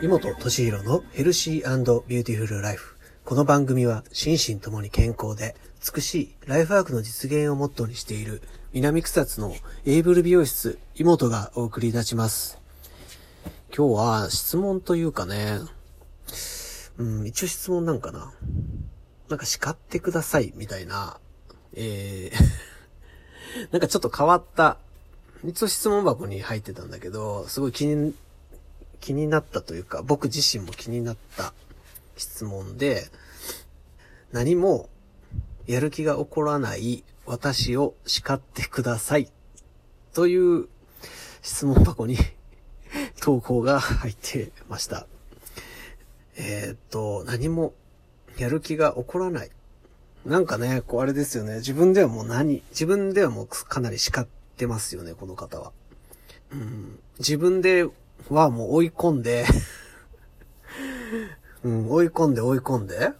妹敏弘のヘルシービューティフルライフ。この番組は心身ともに健康で美しいライフワークの実現をモットーにしている南草津のエイブル美容室妹がお送りいたします。今日は質問というかね、うん、一応質問なんかな。なんか叱ってくださいみたいな、えー なんかちょっと変わった、一応質問箱に入ってたんだけど、すごい気に、気になったというか、僕自身も気になった質問で、何もやる気が起こらない私を叱ってください。という質問箱に 投稿が入ってました。えー、っと、何もやる気が起こらない。なんかね、こうあれですよね。自分ではもう何、自分ではもうかなり叱ってますよね、この方は。うん、自分ではもう追い込んで うん、追い込んで追い込んで、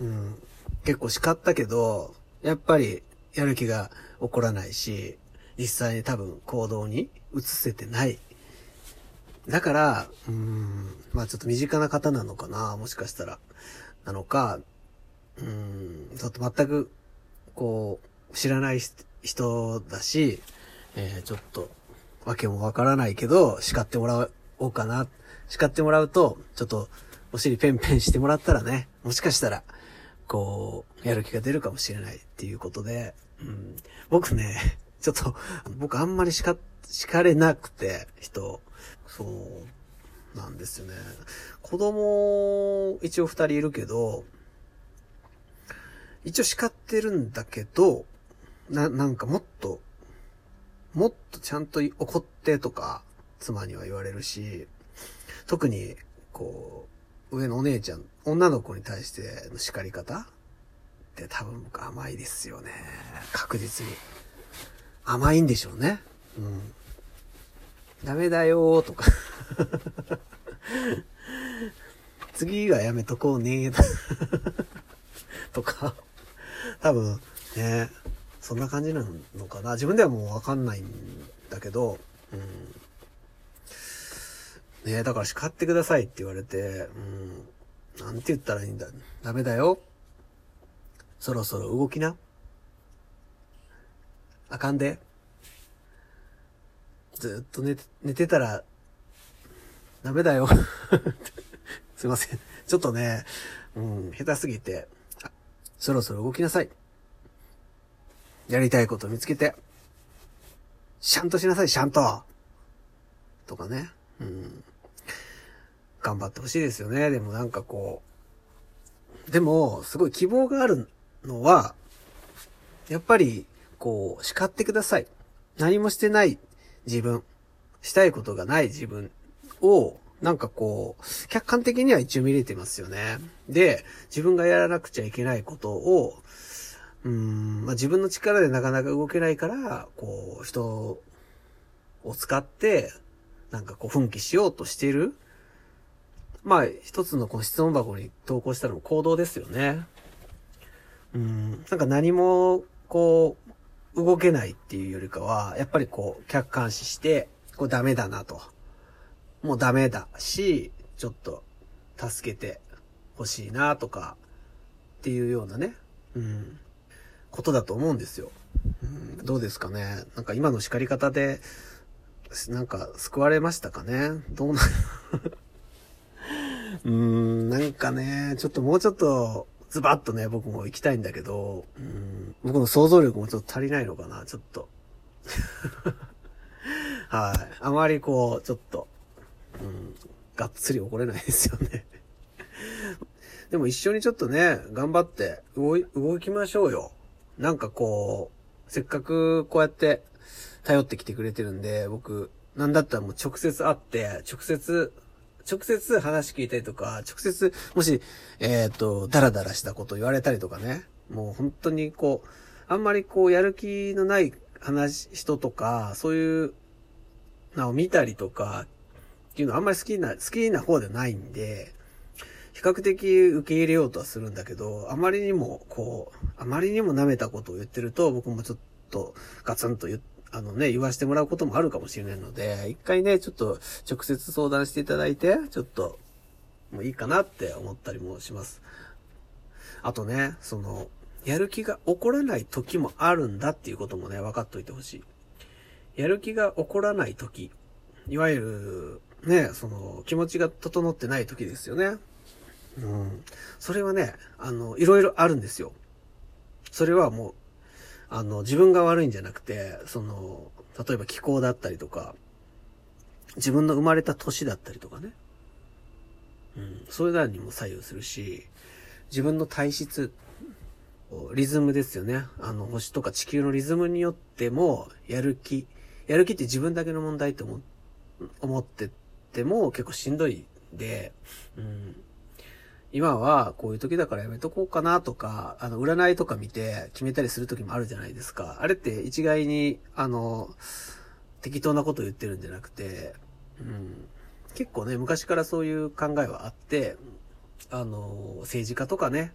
うん、結構叱ったけど、やっぱりやる気が起こらないし、実際に多分行動に移せてない。だから、うん、まあちょっと身近な方なのかな、もしかしたら。なのか、うん、ちょっと全く、こう、知らない人だし、えー、ちょっと、わけもわからないけど、叱ってもらうおうかな。叱ってもらうと、ちょっと、お尻ペンペンしてもらったらね、もしかしたら、こう、やる気が出るかもしれないっていうことで、うん、僕ね、ちょっと、僕あんまり叱、叱れなくて、人、そうなんですよね。子供、一応二人いるけど、一応叱ってるんだけど、な、なんかもっと、もっとちゃんと怒ってとか、妻には言われるし、特に、こう、上のお姉ちゃん、女の子に対しての叱り方って多分甘いですよね。確実に。甘いんでしょうね。うん。ダメだよーとか 次はやめとこうねー とか、多分ね、そんな感じなのかな。自分ではもうわかんないんだけど、うん。ねだから叱ってくださいって言われて、うん。なんて言ったらいいんだ。ダメだよ。そろそろ動きな。あかんで。ずっと寝て、寝てたら、ダメだよ。すいません。ちょっとね、うん、下手すぎて、そろそろ動きなさい。やりたいこと見つけて、シャンとしなさい、シャンととかね。うん。頑張ってほしいですよね。でもなんかこう、でも、すごい希望があるのは、やっぱり、こう、叱ってください。何もしてない自分、したいことがない自分を、なんかこう、客観的には一応見れてますよね。で、自分がやらなくちゃいけないことを、うん、まあ、自分の力でなかなか動けないから、こう、人を使って、なんかこう、奮起しようとしてる。まあ、一つのこの質問箱に投稿したのも行動ですよね。うん、なんか何も、こう、動けないっていうよりかは、やっぱりこう、客観視して、こうダメだなと。もうダメだし、ちょっと、助けて欲しいなとか、っていうようなね、うん、ことだと思うんですよ。うん、どうですかねなんか今の叱り方で、なんか救われましたかねどうな、うーん、なんかね、ちょっともうちょっと、ズバッとね、僕も行きたいんだけど、うん、僕の想像力もちょっと足りないのかな、ちょっと。はい。あまりこう、ちょっと、うん、がっつり怒れないですよね でも一緒にちょっとね、頑張って動い、動きましょうよ。なんかこう、せっかくこうやって頼ってきてくれてるんで、僕、なんだったらもう直接会って、直接直接話聞いたりとか、直接、もし、えっ、ー、と、ダラダラしたこと言われたりとかね、もう本当にこう、あんまりこう、やる気のない話、人とか、そういうのを見たりとか、っていうのはあんまり好きな、好きな方ではないんで、比較的受け入れようとはするんだけど、あまりにも、こう、あまりにも舐めたことを言ってると、僕もちょっとガツンと言って、あのね、言わしてもらうこともあるかもしれないので、一回ね、ちょっと直接相談していただいて、ちょっと、もういいかなって思ったりもします。あとね、その、やる気が起こらない時もあるんだっていうこともね、分かっといてほしい。やる気が起こらない時、いわゆる、ね、その、気持ちが整ってない時ですよね。うん。それはね、あの、いろいろあるんですよ。それはもう、あの、自分が悪いんじゃなくて、その、例えば気候だったりとか、自分の生まれた年だったりとかね。うん。そういうのにも左右するし、自分の体質、リズムですよね。あの、星とか地球のリズムによっても、やる気、やる気って自分だけの問題って思思ってても結構しんどいで、うん。今はこういう時だからやめとこうかなとか、あの、占いとか見て決めたりする時もあるじゃないですか。あれって一概に、あの、適当なこと言ってるんじゃなくて、うん。結構ね、昔からそういう考えはあって、あの、政治家とかね、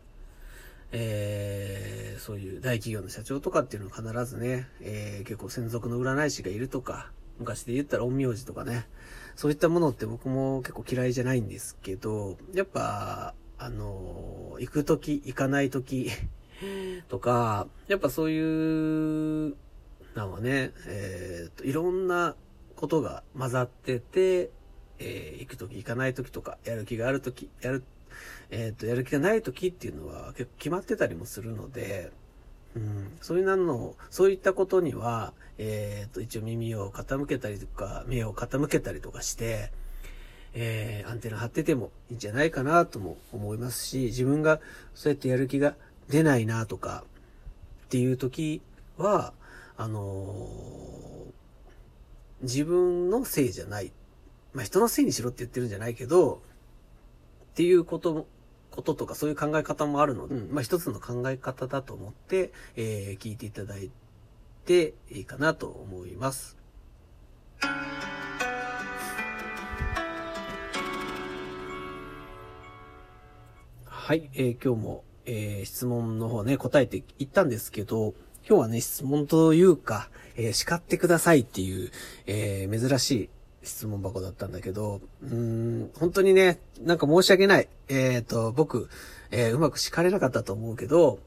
えー、そういう大企業の社長とかっていうのは必ずね、えー、結構専属の占い師がいるとか、昔で言ったら陰陽師とかね、そういったものって僕も結構嫌いじゃないんですけど、やっぱ、あの、行くとき、行かないとき とか、やっぱそういうのはね、えー、と、いろんなことが混ざってて、えー、行くとき、行かないときとか、やる気があるとき、やるえっ、ー、と、やる気がない時っていうのは結構決まってたりもするので、うん、そういうの、そういったことには、えっ、ー、と、一応耳を傾けたりとか、目を傾けたりとかして、えー、アンテナ張っててもいいんじゃないかなとも思いますし、自分がそうやってやる気が出ないなとか、っていう時は、あのー、自分のせいじゃない。まあ、人のせいにしろって言ってるんじゃないけど、っていうことこととかそういう考え方もあるので、うん、まあ一つの考え方だと思って、えー、聞いていただいていいかなと思います。はい、えー、今日も、えー、質問の方ね、答えていったんですけど、今日はね、質問というか、えー、叱ってくださいっていう、えー、珍しい質問箱だったんだけど、うーん、本当にね、なんか申し訳ない。えっ、ー、と、僕、えー、うまく叱れなかったと思うけど、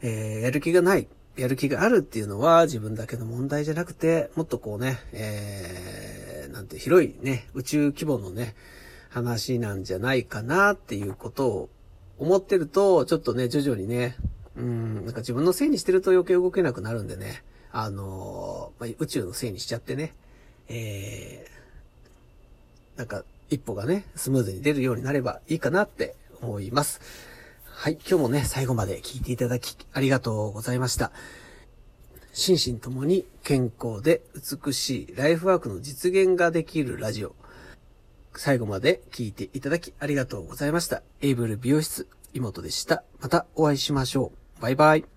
えー、やる気がない、やる気があるっていうのは自分だけの問題じゃなくて、もっとこうね、えー、なんて広いね、宇宙規模のね、話なんじゃないかなっていうことを思ってると、ちょっとね、徐々にね、うん、なんか自分のせいにしてると余計動けなくなるんでね、あのまあ、宇宙のせいにしちゃってね、えー、なんか、一歩がね、スムーズに出るようになればいいかなって思います。はい、今日もね、最後まで聞いていただき、ありがとうございました。心身ともに健康で美しいライフワークの実現ができるラジオ。最後まで聞いていただきありがとうございました。エイブル美容室、妹でした。またお会いしましょう。バイバイ。